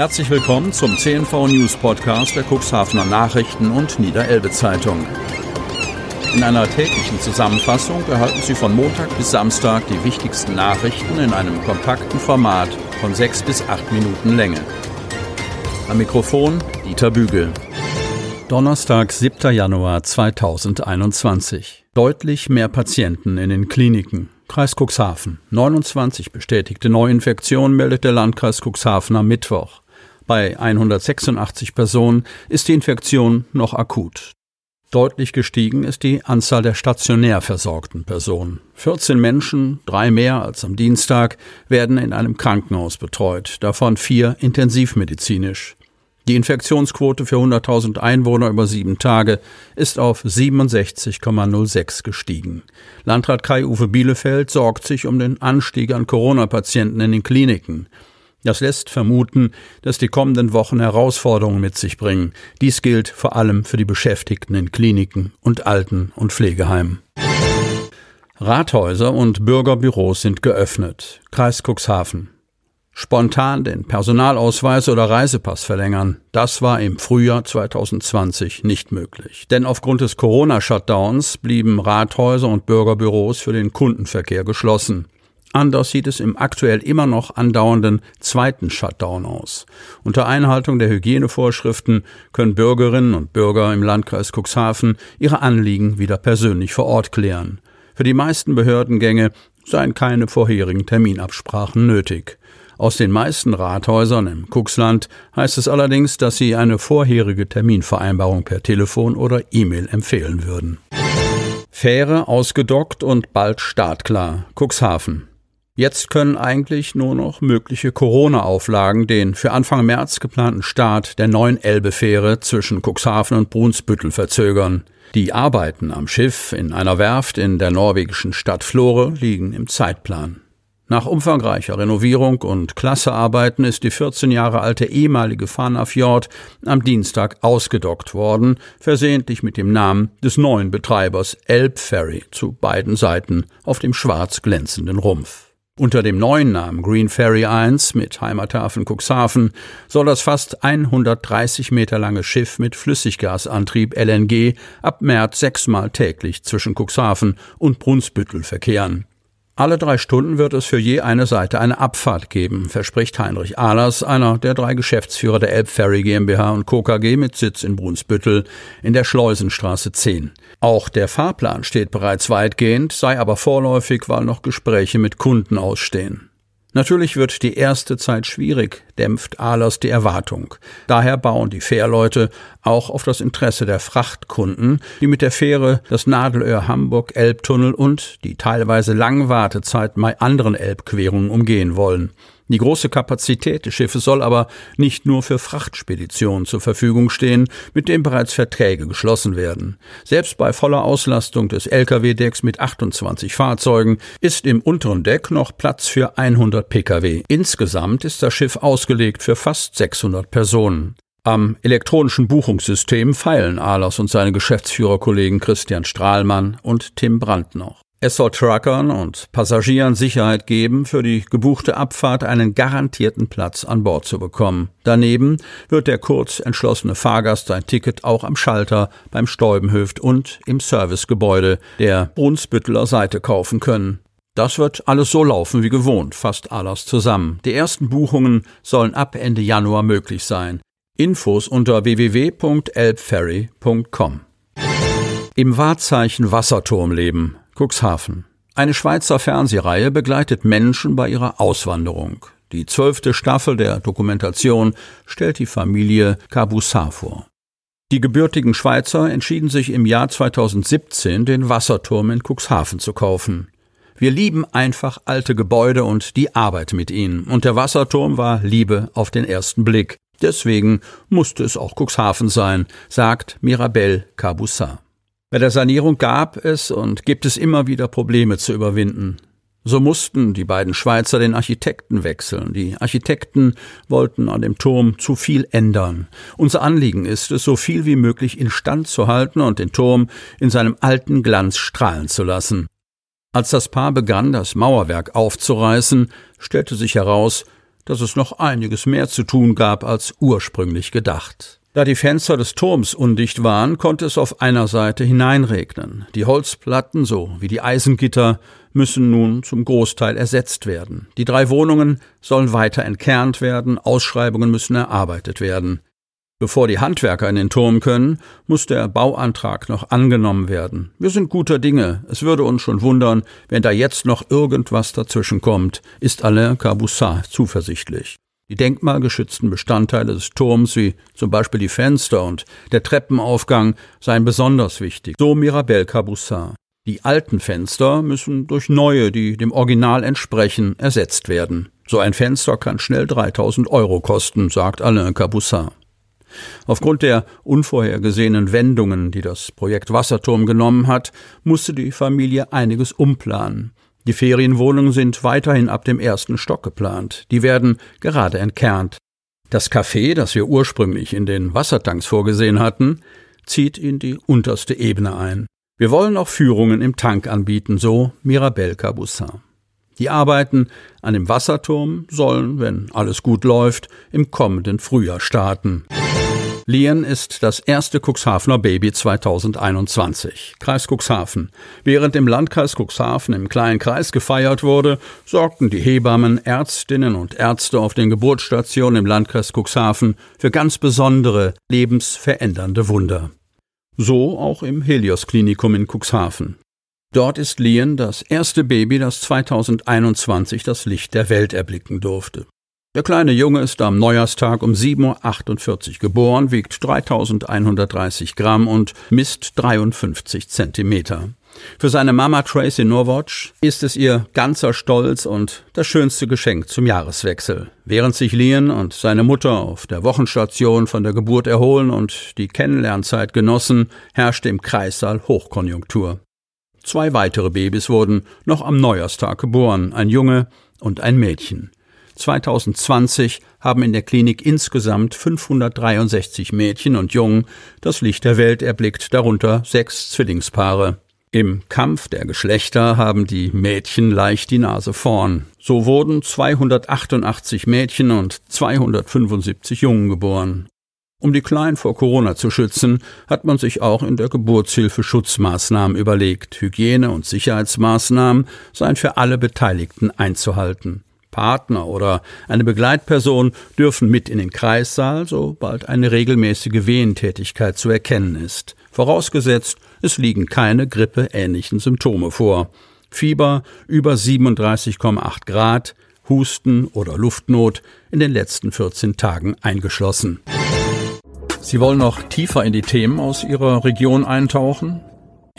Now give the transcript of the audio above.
Herzlich willkommen zum CNV News Podcast der Cuxhavener Nachrichten und Niederelbe Zeitung. In einer täglichen Zusammenfassung erhalten Sie von Montag bis Samstag die wichtigsten Nachrichten in einem kompakten Format von sechs bis acht Minuten Länge. Am Mikrofon Dieter Bügel. Donnerstag, 7. Januar 2021. Deutlich mehr Patienten in den Kliniken. Kreis Cuxhaven. 29 bestätigte Neuinfektionen meldet der Landkreis Cuxhaven am Mittwoch. Bei 186 Personen ist die Infektion noch akut. Deutlich gestiegen ist die Anzahl der stationär versorgten Personen. 14 Menschen, drei mehr als am Dienstag, werden in einem Krankenhaus betreut, davon vier intensivmedizinisch. Die Infektionsquote für 100.000 Einwohner über sieben Tage ist auf 67,06 gestiegen. Landrat Kai-Uwe Bielefeld sorgt sich um den Anstieg an Corona-Patienten in den Kliniken. Das lässt vermuten, dass die kommenden Wochen Herausforderungen mit sich bringen. Dies gilt vor allem für die Beschäftigten in Kliniken und Alten- und Pflegeheimen. Rathäuser und Bürgerbüros sind geöffnet. Kreis Cuxhaven. Spontan den Personalausweis oder Reisepass verlängern, das war im Frühjahr 2020 nicht möglich. Denn aufgrund des Corona-Shutdowns blieben Rathäuser und Bürgerbüros für den Kundenverkehr geschlossen. Anders sieht es im aktuell immer noch andauernden zweiten Shutdown aus. Unter Einhaltung der Hygienevorschriften können Bürgerinnen und Bürger im Landkreis Cuxhaven ihre Anliegen wieder persönlich vor Ort klären. Für die meisten Behördengänge seien keine vorherigen Terminabsprachen nötig. Aus den meisten Rathäusern im Cuxland heißt es allerdings, dass sie eine vorherige Terminvereinbarung per Telefon oder E-Mail empfehlen würden. Fähre ausgedockt und bald startklar. Cuxhaven. Jetzt können eigentlich nur noch mögliche Corona-Auflagen den für Anfang März geplanten Start der neuen Elbe-Fähre zwischen Cuxhaven und Brunsbüttel verzögern. Die Arbeiten am Schiff in einer Werft in der norwegischen Stadt Flore liegen im Zeitplan. Nach umfangreicher Renovierung und Klassearbeiten ist die 14 Jahre alte ehemalige Fanafjord am Dienstag ausgedockt worden, versehentlich mit dem Namen des neuen Betreibers Elbferry zu beiden Seiten auf dem schwarz glänzenden Rumpf. Unter dem neuen Namen Green Ferry 1 mit Heimathafen Cuxhaven soll das fast 130 Meter lange Schiff mit Flüssiggasantrieb LNG ab März sechsmal täglich zwischen Cuxhaven und Brunsbüttel verkehren. Alle drei Stunden wird es für je eine Seite eine Abfahrt geben, verspricht Heinrich Ahlers, einer der drei Geschäftsführer der Elbferry GmbH und Co. KG mit Sitz in Brunsbüttel in der Schleusenstraße 10. Auch der Fahrplan steht bereits weitgehend, sei aber vorläufig, weil noch Gespräche mit Kunden ausstehen. Natürlich wird die erste Zeit schwierig, dämpft Ahlers die Erwartung. Daher bauen die Fährleute auch auf das Interesse der Frachtkunden, die mit der Fähre das Nadelöhr Hamburg Elbtunnel und die teilweise langen Wartezeit bei anderen Elbquerungen umgehen wollen. Die große Kapazität des Schiffes soll aber nicht nur für Frachtspeditionen zur Verfügung stehen, mit denen bereits Verträge geschlossen werden. Selbst bei voller Auslastung des Lkw-Decks mit 28 Fahrzeugen ist im unteren Deck noch Platz für 100 Pkw. Insgesamt ist das Schiff ausgelegt für fast 600 Personen. Am elektronischen Buchungssystem feilen Ahlers und seine Geschäftsführerkollegen Christian Strahlmann und Tim Brandt noch. Es soll Truckern und Passagieren Sicherheit geben, für die gebuchte Abfahrt einen garantierten Platz an Bord zu bekommen. Daneben wird der kurz entschlossene Fahrgast sein Ticket auch am Schalter, beim Stäubenhöft und im Servicegebäude der Brunsbütteler Seite kaufen können. Das wird alles so laufen wie gewohnt, fast alles zusammen. Die ersten Buchungen sollen ab Ende Januar möglich sein. Infos unter www.elbferry.com. Im Wahrzeichen Wasserturm leben. Cuxhaven. Eine Schweizer Fernsehreihe begleitet Menschen bei ihrer Auswanderung. Die zwölfte Staffel der Dokumentation stellt die Familie Caboussat vor. Die gebürtigen Schweizer entschieden sich im Jahr 2017, den Wasserturm in Cuxhaven zu kaufen. Wir lieben einfach alte Gebäude und die Arbeit mit ihnen. Und der Wasserturm war Liebe auf den ersten Blick. Deswegen musste es auch Cuxhaven sein, sagt Mirabel Caboussat. Bei der Sanierung gab es und gibt es immer wieder Probleme zu überwinden. So mussten die beiden Schweizer den Architekten wechseln. Die Architekten wollten an dem Turm zu viel ändern. Unser Anliegen ist es, so viel wie möglich instand zu halten und den Turm in seinem alten Glanz strahlen zu lassen. Als das Paar begann, das Mauerwerk aufzureißen, stellte sich heraus, dass es noch einiges mehr zu tun gab als ursprünglich gedacht. Da die Fenster des Turms undicht waren, konnte es auf einer Seite hineinregnen. Die Holzplatten so wie die Eisengitter müssen nun zum Großteil ersetzt werden. Die drei Wohnungen sollen weiter entkernt werden, Ausschreibungen müssen erarbeitet werden. Bevor die Handwerker in den Turm können, muss der Bauantrag noch angenommen werden. Wir sind guter Dinge. Es würde uns schon wundern, wenn da jetzt noch irgendwas dazwischen kommt, ist Alain Caboussat zuversichtlich. Die denkmalgeschützten Bestandteile des Turms, wie zum Beispiel die Fenster und der Treppenaufgang, seien besonders wichtig. So Mirabel Caboussat. Die alten Fenster müssen durch neue, die dem Original entsprechen, ersetzt werden. So ein Fenster kann schnell 3000 Euro kosten, sagt Alain Caboussat. Aufgrund der unvorhergesehenen Wendungen, die das Projekt Wasserturm genommen hat, musste die Familie einiges umplanen. Die Ferienwohnungen sind weiterhin ab dem ersten Stock geplant. Die werden gerade entkernt. Das Café, das wir ursprünglich in den Wassertanks vorgesehen hatten, zieht in die unterste Ebene ein. Wir wollen auch Führungen im Tank anbieten, so Mirabel Cabussin. Die Arbeiten an dem Wasserturm sollen, wenn alles gut läuft, im kommenden Frühjahr starten. Lien ist das erste Cuxhavener Baby 2021. Kreis Cuxhaven. Während im Landkreis Cuxhaven im kleinen Kreis gefeiert wurde, sorgten die Hebammen, Ärztinnen und Ärzte auf den Geburtsstationen im Landkreis Cuxhaven für ganz besondere, lebensverändernde Wunder. So auch im Helios Klinikum in Cuxhaven. Dort ist Lien das erste Baby, das 2021 das Licht der Welt erblicken durfte. Der kleine Junge ist am Neujahrstag um 7.48 Uhr geboren, wiegt 3130 Gramm und misst 53 Zentimeter. Für seine Mama Tracy Norwatch ist es ihr ganzer Stolz und das schönste Geschenk zum Jahreswechsel. Während sich Lian und seine Mutter auf der Wochenstation von der Geburt erholen und die Kennenlernzeit genossen, herrschte im Kreissaal Hochkonjunktur. Zwei weitere Babys wurden noch am Neujahrstag geboren, ein Junge und ein Mädchen. 2020 haben in der Klinik insgesamt 563 Mädchen und Jungen das Licht der Welt erblickt, darunter sechs Zwillingspaare. Im Kampf der Geschlechter haben die Mädchen leicht die Nase vorn. So wurden 288 Mädchen und 275 Jungen geboren. Um die Kleinen vor Corona zu schützen, hat man sich auch in der Geburtshilfe Schutzmaßnahmen überlegt. Hygiene- und Sicherheitsmaßnahmen seien für alle Beteiligten einzuhalten. Partner oder eine Begleitperson dürfen mit in den Kreissaal, sobald eine regelmäßige Wehentätigkeit zu erkennen ist. Vorausgesetzt, es liegen keine grippeähnlichen Symptome vor. Fieber über 37,8 Grad, Husten oder Luftnot in den letzten 14 Tagen eingeschlossen. Sie wollen noch tiefer in die Themen aus Ihrer Region eintauchen?